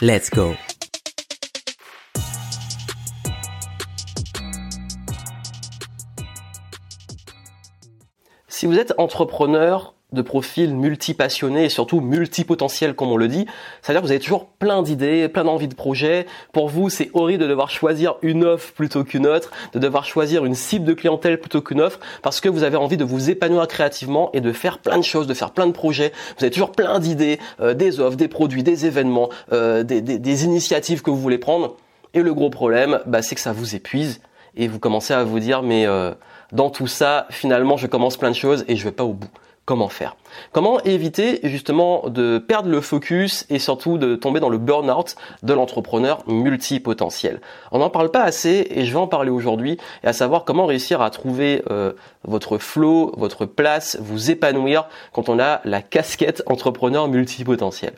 Let's go. Si vous êtes entrepreneur de profil multipassionné et surtout multipotentiel comme on le dit, c'est-à-dire que vous avez toujours plein d'idées, plein d'envies de projets. Pour vous, c'est horrible de devoir choisir une offre plutôt qu'une autre, de devoir choisir une cible de clientèle plutôt qu'une offre, parce que vous avez envie de vous épanouir créativement et de faire plein de choses, de faire plein de projets. Vous avez toujours plein d'idées, euh, des offres, des produits, des événements, euh, des, initiatives que vous voulez prendre. Et le gros problème, bah, c'est que ça vous épuise et vous commencez à vous dire mais euh, dans tout ça, finalement, je commence plein de choses et je vais pas au bout comment faire? Comment éviter justement de perdre le focus et surtout de tomber dans le burn-out de l'entrepreneur multipotentiel? On n'en parle pas assez et je vais en parler aujourd'hui et à savoir comment réussir à trouver euh, votre flow, votre place, vous épanouir quand on a la casquette entrepreneur multipotentiel.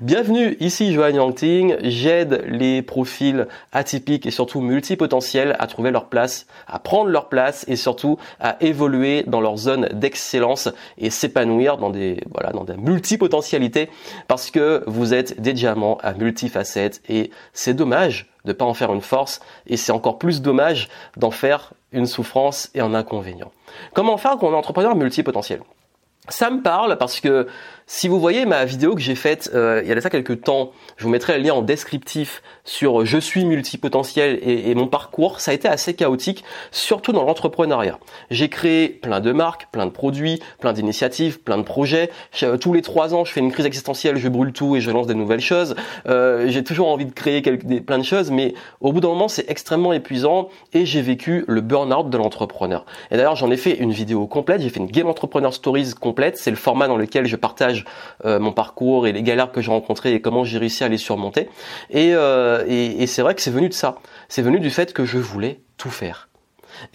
Bienvenue, ici Joanne Yangting, j'aide les profils atypiques et surtout multipotentiels à trouver leur place, à prendre leur place et surtout à évoluer dans leur zone d'excellence et s'épanouir dans des voilà dans des multipotentialités parce que vous êtes des diamants à multifacettes et c'est dommage de pas en faire une force et c'est encore plus dommage d'en faire une souffrance et un inconvénient. Comment faire quand on est entrepreneur multipotentiel? Ça me parle parce que si vous voyez ma vidéo que j'ai faite euh, il y a ça quelques temps, je vous mettrai le lien en descriptif sur je suis multipotentiel et, et mon parcours, ça a été assez chaotique, surtout dans l'entrepreneuriat. J'ai créé plein de marques, plein de produits, plein d'initiatives, plein de projets. Euh, tous les trois ans, je fais une crise existentielle, je brûle tout et je lance des nouvelles choses. Euh, j'ai toujours envie de créer quelque, des, plein de choses, mais au bout d'un moment, c'est extrêmement épuisant et j'ai vécu le burn-out de l'entrepreneur. Et d'ailleurs, j'en ai fait une vidéo complète, j'ai fait une Game Entrepreneur Stories complète, c'est le format dans lequel je partage euh, mon parcours et les galères que j'ai rencontrées et comment j'ai réussi à les surmonter. Euh, et, et, c'est vrai que c'est venu de ça. C'est venu du fait que je voulais tout faire.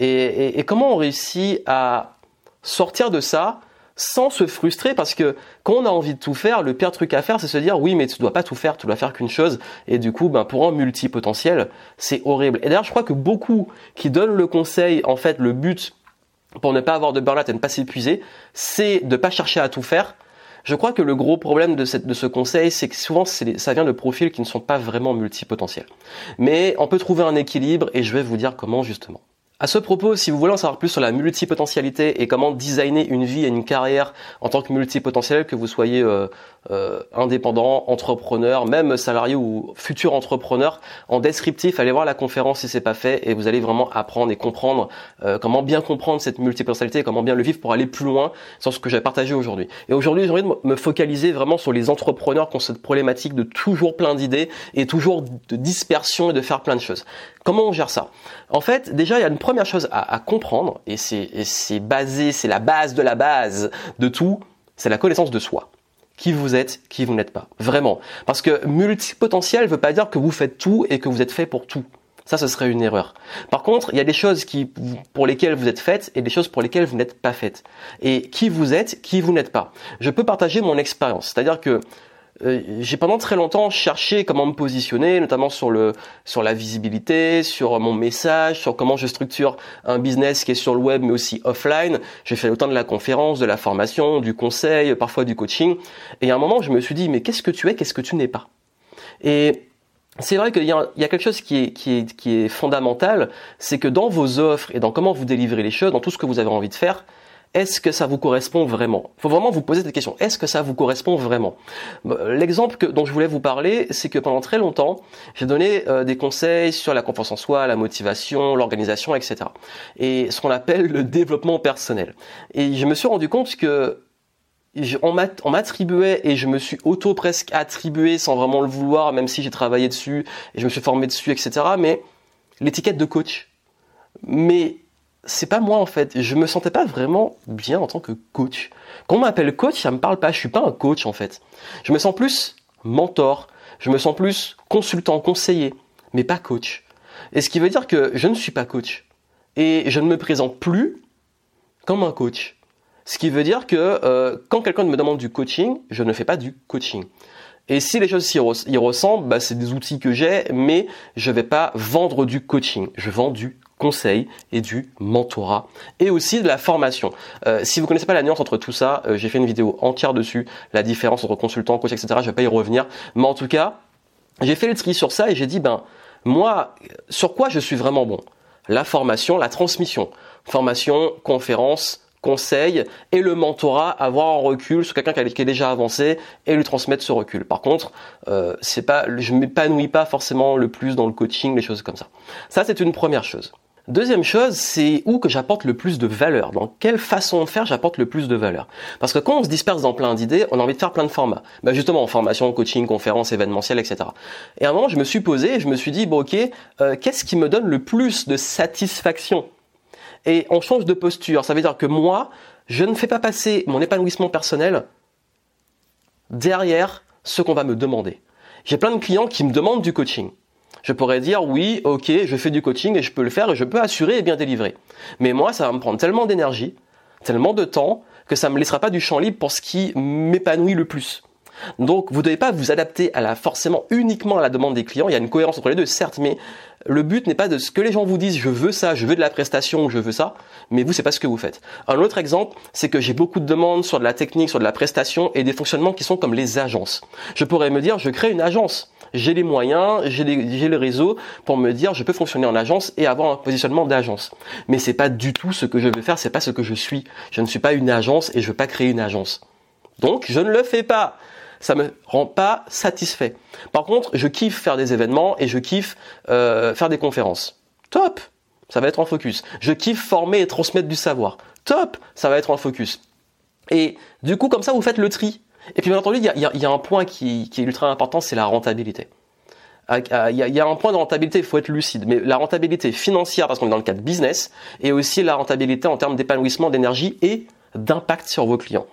Et, comment on réussit à sortir de ça sans se frustrer? Parce que quand on a envie de tout faire, le pire truc à faire, c'est se dire oui, mais tu dois pas tout faire, tu dois faire qu'une chose. Et du coup, ben, pour un multipotentiel, c'est horrible. Et d'ailleurs, je crois que beaucoup qui donnent le conseil, en fait, le but pour ne pas avoir de burn-out et ne pas s'épuiser, c'est de pas chercher à tout faire, je crois que le gros problème de, ce conseil, c'est que souvent ça vient de profils qui ne sont pas vraiment multipotentiels. Mais on peut trouver un équilibre et je vais vous dire comment justement. À ce propos, si vous voulez en savoir plus sur la multipotentialité et comment designer une vie et une carrière en tant que multipotentiel, que vous soyez euh, euh, indépendant, entrepreneur, même salarié ou futur entrepreneur, en descriptif, allez voir la conférence si c'est pas fait et vous allez vraiment apprendre et comprendre euh, comment bien comprendre cette multipotentialité et comment bien le vivre pour aller plus loin sur ce que j'ai partagé aujourd'hui. Et aujourd'hui, j'ai envie de me focaliser vraiment sur les entrepreneurs qui ont cette problématique de toujours plein d'idées et toujours de dispersion et de faire plein de choses. Comment on gère ça? En fait, déjà, il y a une première chose à, comprendre, et c'est basé, c'est la base de la base de tout, c'est la connaissance de soi. Qui vous êtes, qui vous n'êtes pas. Vraiment. Parce que multipotentiel ne veut pas dire que vous faites tout et que vous êtes fait pour tout. Ça, ce serait une erreur. Par contre, il y a des choses pour lesquelles vous êtes faites et des choses pour lesquelles vous n'êtes pas faites. Et qui vous êtes, qui vous n'êtes pas. Je peux partager mon expérience. C'est-à-dire que euh, j'ai pendant très longtemps cherché comment me positionner, notamment sur le sur la visibilité, sur mon message, sur comment je structure un business qui est sur le web mais aussi offline. J'ai fait autant de la conférence, de la formation, du conseil, parfois du coaching. Et à un moment, je me suis dit mais qu'est-ce que tu es, qu'est-ce que tu n'es pas? Et c'est vrai qu'il y, y a quelque chose qui est, qui est, qui est fondamental, c'est que dans vos offres et dans comment vous délivrez les choses, dans tout ce que vous avez envie de faire, est-ce que ça vous correspond vraiment? Il faut vraiment vous poser cette question. Est-ce que ça vous correspond vraiment? L'exemple dont je voulais vous parler, c'est que pendant très longtemps, j'ai donné euh, des conseils sur la confiance en soi, la motivation, l'organisation, etc. Et ce qu'on appelle le développement personnel. Et je me suis rendu compte que on m'attribuait et je me suis auto presque attribué sans vraiment le vouloir, même si j'ai travaillé dessus et je me suis formé dessus, etc. Mais l'étiquette de coach. Mais c'est pas moi en fait. Je me sentais pas vraiment bien en tant que coach. Quand on m'appelle coach, ça me parle pas. Je suis pas un coach en fait. Je me sens plus mentor. Je me sens plus consultant, conseiller, mais pas coach. Et ce qui veut dire que je ne suis pas coach. Et je ne me présente plus comme un coach. Ce qui veut dire que euh, quand quelqu'un me demande du coaching, je ne fais pas du coaching. Et si les choses y, ressemblent, bah, c'est des outils que j'ai, mais je ne vais pas vendre du coaching. Je vends du conseil et du mentorat et aussi de la formation. Euh, si vous connaissez pas la nuance entre tout ça, euh, j'ai fait une vidéo entière dessus, la différence entre consultant, coach, etc. Je vais pas y revenir, mais en tout cas, j'ai fait le tri sur ça et j'ai dit ben moi, sur quoi je suis vraiment bon? La formation, la transmission, formation, conférence, conseil et le mentorat, avoir un recul sur quelqu'un qui est déjà avancé et lui transmettre ce recul. Par contre, euh, c'est pas, je m'épanouis pas forcément le plus dans le coaching, les choses comme ça. Ça, c'est une première chose. Deuxième chose, c'est où que j'apporte le plus de valeur. Dans quelle façon de faire j'apporte le plus de valeur. Parce que quand on se disperse dans plein d'idées, on a envie de faire plein de formats. Bah justement, en formation, coaching, conférence, événementiel, etc. Et à un moment, je me suis posé et je me suis dit, bon ok, euh, qu'est-ce qui me donne le plus de satisfaction? Et on change de posture. Ça veut dire que moi, je ne fais pas passer mon épanouissement personnel derrière ce qu'on va me demander. J'ai plein de clients qui me demandent du coaching. Je pourrais dire oui, ok, je fais du coaching et je peux le faire et je peux assurer et bien délivrer. Mais moi, ça va me prendre tellement d'énergie, tellement de temps, que ça ne me laissera pas du champ libre pour ce qui m'épanouit le plus. Donc, vous ne devez pas vous adapter à la, forcément uniquement à la demande des clients. Il y a une cohérence entre les deux, certes, mais le but n'est pas de ce que les gens vous disent, je veux ça, je veux de la prestation, je veux ça, mais vous, c'est pas ce que vous faites. Un autre exemple, c'est que j'ai beaucoup de demandes sur de la technique, sur de la prestation et des fonctionnements qui sont comme les agences. Je pourrais me dire, je crée une agence j'ai les moyens, j'ai le réseau pour me dire je peux fonctionner en agence et avoir un positionnement d'agence. Mais c'est pas du tout ce que je veux faire, c'est pas ce que je suis. Je ne suis pas une agence et je veux pas créer une agence. Donc je ne le fais pas. Ça me rend pas satisfait. Par contre, je kiffe faire des événements et je kiffe euh, faire des conférences. Top, ça va être en focus. Je kiffe former et transmettre du savoir. Top, ça va être en focus. Et du coup, comme ça, vous faites le tri. Et puis bien entendu, il y a, un point qui, est ultra important, c'est la rentabilité. Ah, ah, il y, a, un point de rentabilité, il faut être lucide, mais la rentabilité financière, parce qu'on est dans le cadre business, et aussi la rentabilité en termes d'épanouissement, d'énergie et d'impact sur vos clients.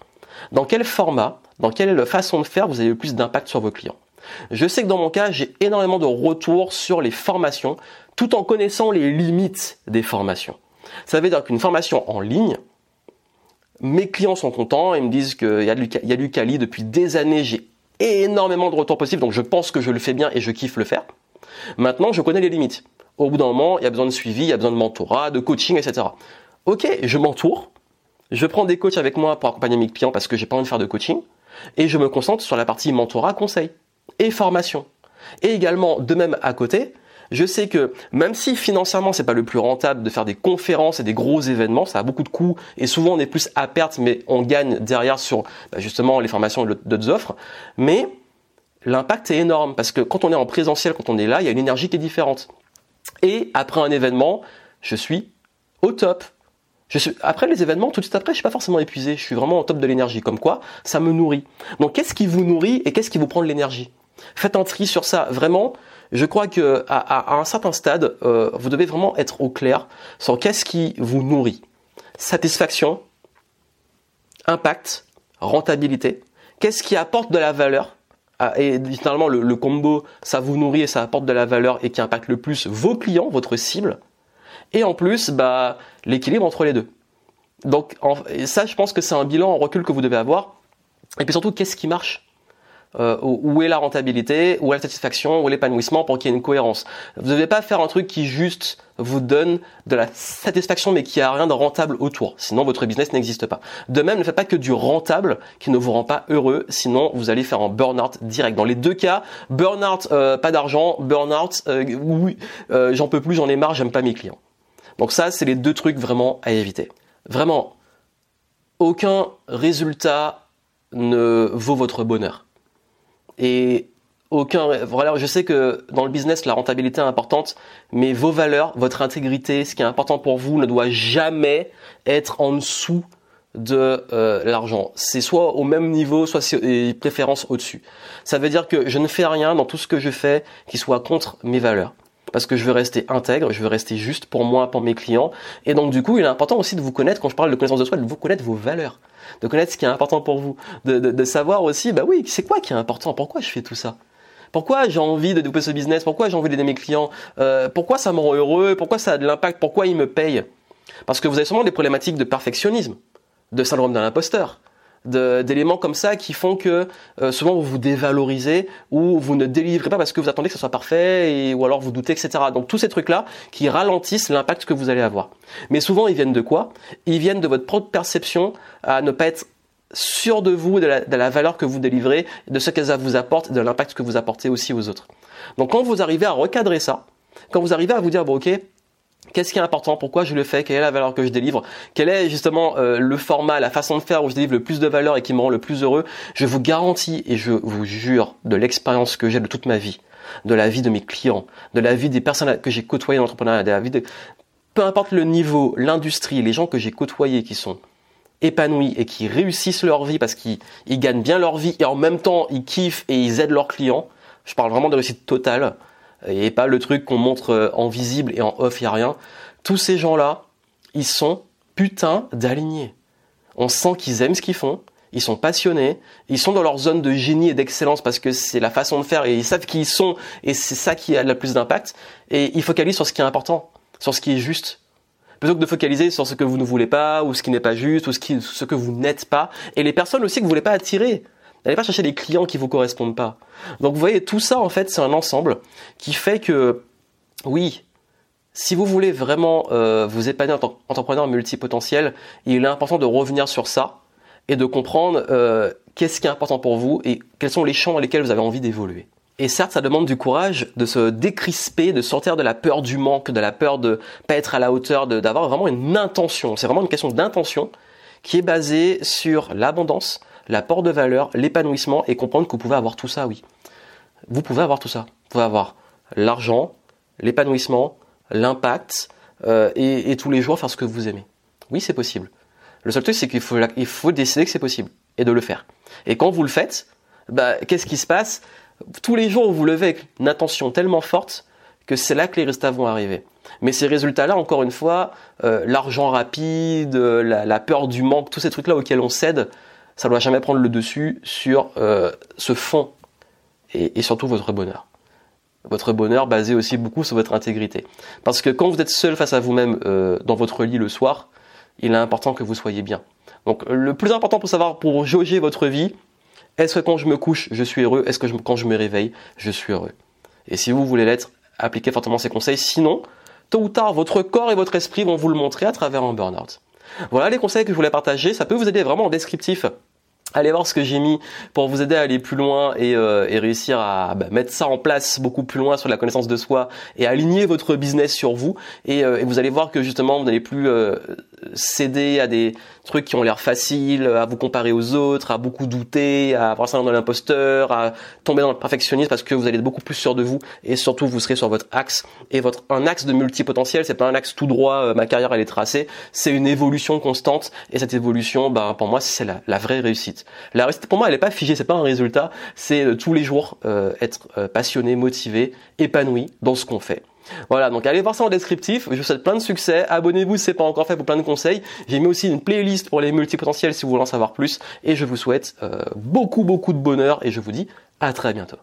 Dans quel format, dans quelle façon de faire vous avez le plus d'impact sur vos clients? Je sais que dans mon cas, j'ai énormément de retours sur les formations, tout en connaissant les limites des formations. Ça veut dire qu'une formation en ligne, mes clients sont contents, ils me disent qu'il y a du, Kali depuis des années, j'ai énormément de retours possibles, donc je pense que je le fais bien et je kiffe le faire. Maintenant, je connais les limites. Au bout d'un moment, il y a besoin de suivi, il y a besoin de mentorat, de coaching, etc. Ok, je m'entoure, je prends des coachs avec moi pour accompagner mes clients parce que j'ai pas envie de faire de coaching, et je me concentre sur la partie mentorat, conseil et formation. Et également, de même à côté, je sais que même si financièrement c'est pas le plus rentable de faire des conférences et des gros événements, ça a beaucoup de coûts et souvent on est plus à perte, mais on gagne derrière sur bah, justement les formations et d'autres offres. Mais l'impact est énorme parce que quand on est en présentiel, quand on est là, il y a une énergie qui est différente. Et après un événement, je suis au top. Après les événements, tout de suite après, je suis pas forcément épuisé. Je suis vraiment au top de l'énergie. Comme quoi, ça me nourrit. Donc, qu'est-ce qui vous nourrit et qu'est-ce qui vous prend de l'énergie? Faites un tri sur ça. Vraiment, je crois que à, un certain stade, euh, vous devez vraiment être au clair sur qu'est-ce qui vous nourrit. Satisfaction, impact, rentabilité. Qu'est-ce qui apporte de la valeur? Ah, et finalement le, combo ça vous nourrit et ça apporte de la valeur et qui impacte le plus vos clients, votre cible, et en plus bah l'équilibre entre les deux. Donc ça je pense que c'est un bilan en recul que vous devez avoir. Et puis surtout qu'est-ce qui marche? Euh, où est la rentabilité, où est la satisfaction, où est l'épanouissement pour qu'il y ait une cohérence. Vous ne devez pas faire un truc qui juste vous donne de la satisfaction mais qui a rien de rentable autour. Sinon votre business n'existe pas. De même, ne faites pas que du rentable qui ne vous rend pas heureux. Sinon vous allez faire un burn-out direct. Dans les deux cas, burn-out, euh, pas d'argent, burn-out, euh, oui, j'en peux plus, j'en ai marre, j'aime pas mes clients. Donc ça, c'est les deux trucs vraiment à éviter. Vraiment, aucun résultat ne vaut votre bonheur et aucun voilà je sais que dans le business la rentabilité est importante mais vos valeurs votre intégrité ce qui est important pour vous ne doit jamais être en dessous de euh, l'argent. C'est soit au même niveau soit c'est préférence au-dessus. Ça veut dire que je ne fais rien dans tout ce que je fais qui soit contre mes valeurs. Parce que je veux rester intègre, je veux rester juste pour moi, pour mes clients. Et donc du coup, il est important aussi de vous connaître, quand je parle de connaissance de soi, de vous connaître vos valeurs, de connaître ce qui est important pour vous, de, de, de savoir aussi, bah oui, c'est quoi qui est important, pourquoi je fais tout ça? Pourquoi j'ai envie de développer ce business? Pourquoi j'ai envie d'aider mes clients? Euh, Pourquoi ça me rend heureux? Pourquoi ça a de l'impact? Pourquoi ils me payent? Parce que vous avez sûrement des problématiques de perfectionnisme, de syndrome d'un imposteur, d'éléments comme ça qui font que euh, souvent vous vous dévalorisez ou vous ne délivrez pas parce que vous attendez que ce soit parfait et, ou alors vous doutez, etc. Donc tous ces trucs-là qui ralentissent l'impact que vous allez avoir. Mais souvent ils viennent de quoi? Ils viennent de votre propre perception à ne pas être sûr de vous, de la, valeur que vous délivrez, de ce qu'elle vous apporte, de l'impact que vous apportez aussi aux autres. Donc quand vous arrivez à recadrer ça, quand vous arrivez à vous dire bon ok, Qu'est-ce qui est important? Pourquoi je le fais? Quelle est la valeur que je délivre? Quel est justement euh, le format, la façon de faire où je délivre le plus de valeur et qui me rend le plus heureux? Je vous garantis et je vous jure de l'expérience que j'ai de toute ma vie, de la vie de mes clients, de la vie des personnes que j'ai côtoyées dans l'entrepreneuriat, de la vie de peu importe le niveau, l'industrie, les gens que j'ai côtoyés qui sont épanouis et qui réussissent leur vie parce qu'ils gagnent bien leur vie et en même temps ils kiffent et ils aident leurs clients. Je parle vraiment de réussite totale et pas le truc qu'on montre euh, en visible et en off, il a rien. Tous ces gens-là, ils sont putain d'alignés. On sent qu'ils aiment ce qu'ils font, ils sont passionnés, ils sont dans leur zone de génie et d'excellence parce que c'est la façon de faire et ils savent qui ils sont et c'est ça qui a le plus d'impact et ils focalisent sur ce qui est important, sur ce qui est juste. Plutôt que de focaliser sur ce que vous ne voulez pas ou ce qui n'est pas juste ou ce, ce que vous n'êtes pas et les personnes aussi que vous voulez pas attirer. N'allez pas chercher des clients qui vous correspondent pas. Donc vous voyez, tout ça en fait, c'est un ensemble qui fait que, oui, si vous voulez vraiment euh, vous épanouir en tant qu'entrepreneur multipotentiel, il est important de revenir sur ça et de comprendre euh, qu'est-ce qui est important pour vous et quels sont les champs dans lesquels vous avez envie d'évoluer. Et certes, ça demande du courage de se décrisper, de sortir de la peur du manque, de la peur de pas être à la hauteur, d'avoir vraiment une intention. C'est vraiment une question d'intention qui est basée sur l'abondance, l'apport de valeur, l'épanouissement et comprendre que vous pouvez avoir tout ça, oui. Vous pouvez avoir tout ça. Vous pouvez avoir l'argent, l'épanouissement, l'impact euh, et, tous les jours faire ce que vous aimez. Oui, c'est possible. Le seul truc, c'est qu'il faut, il faut décider que c'est possible et de le faire. Et quand vous le faites, bah, qu'est-ce qui se passe? Tous les jours, vous vous levez avec une attention tellement forte que c'est là que les résultats vont arriver. Mais ces résultats-là, encore une fois, euh, l'argent rapide, la, la, peur du manque, tous ces trucs-là auxquels on cède, ça ne doit jamais prendre le dessus sur euh, ce fond et, surtout votre bonheur. Votre bonheur basé aussi beaucoup sur votre intégrité. Parce que quand vous êtes seul face à vous-même euh, dans votre lit le soir, il est important que vous soyez bien. Donc le plus important pour savoir, pour jauger votre vie, est-ce que quand je me couche, je suis heureux? Est-ce que quand je me réveille, je suis heureux? Et si vous voulez l'être, appliquez fortement ces conseils. Sinon, tôt ou tard, votre corps et votre esprit vont vous le montrer à travers un burn-out. Voilà les conseils que je voulais partager. Ça peut vous aider vraiment en descriptif allez voir ce que j'ai mis pour vous aider à aller plus loin et, euh, réussir à bah, mettre ça en place beaucoup plus loin sur la connaissance de soi et aligner votre business sur vous. Et, euh, vous allez voir que justement vous n'allez plus euh, céder à des trucs qui ont l'air faciles, à vous comparer aux autres, à beaucoup douter, à avoir ça dans l'imposteur, à tomber dans le perfectionnisme parce que vous allez être beaucoup plus sûr de vous et surtout vous serez sur votre axe et votre un axe de multipotentiel, c'est pas un axe tout droit, euh, ma carrière elle est tracée, c'est une évolution constante et cette évolution, bah pour moi c'est la, la, vraie réussite. La réussite pour moi elle est pas figée, c'est pas un résultat, c'est euh, tous les jours euh, être passionné, motivé, épanoui dans ce qu'on fait. Voilà, donc allez voir ça en descriptif. Je vous souhaite plein de succès. Abonnez-vous si ce n'est pas encore fait pour plein de conseils. J'ai mis aussi une playlist pour les multipotentiels si vous voulez en savoir plus. Et je vous souhaite euh, beaucoup, beaucoup de bonheur et je vous dis à très bientôt.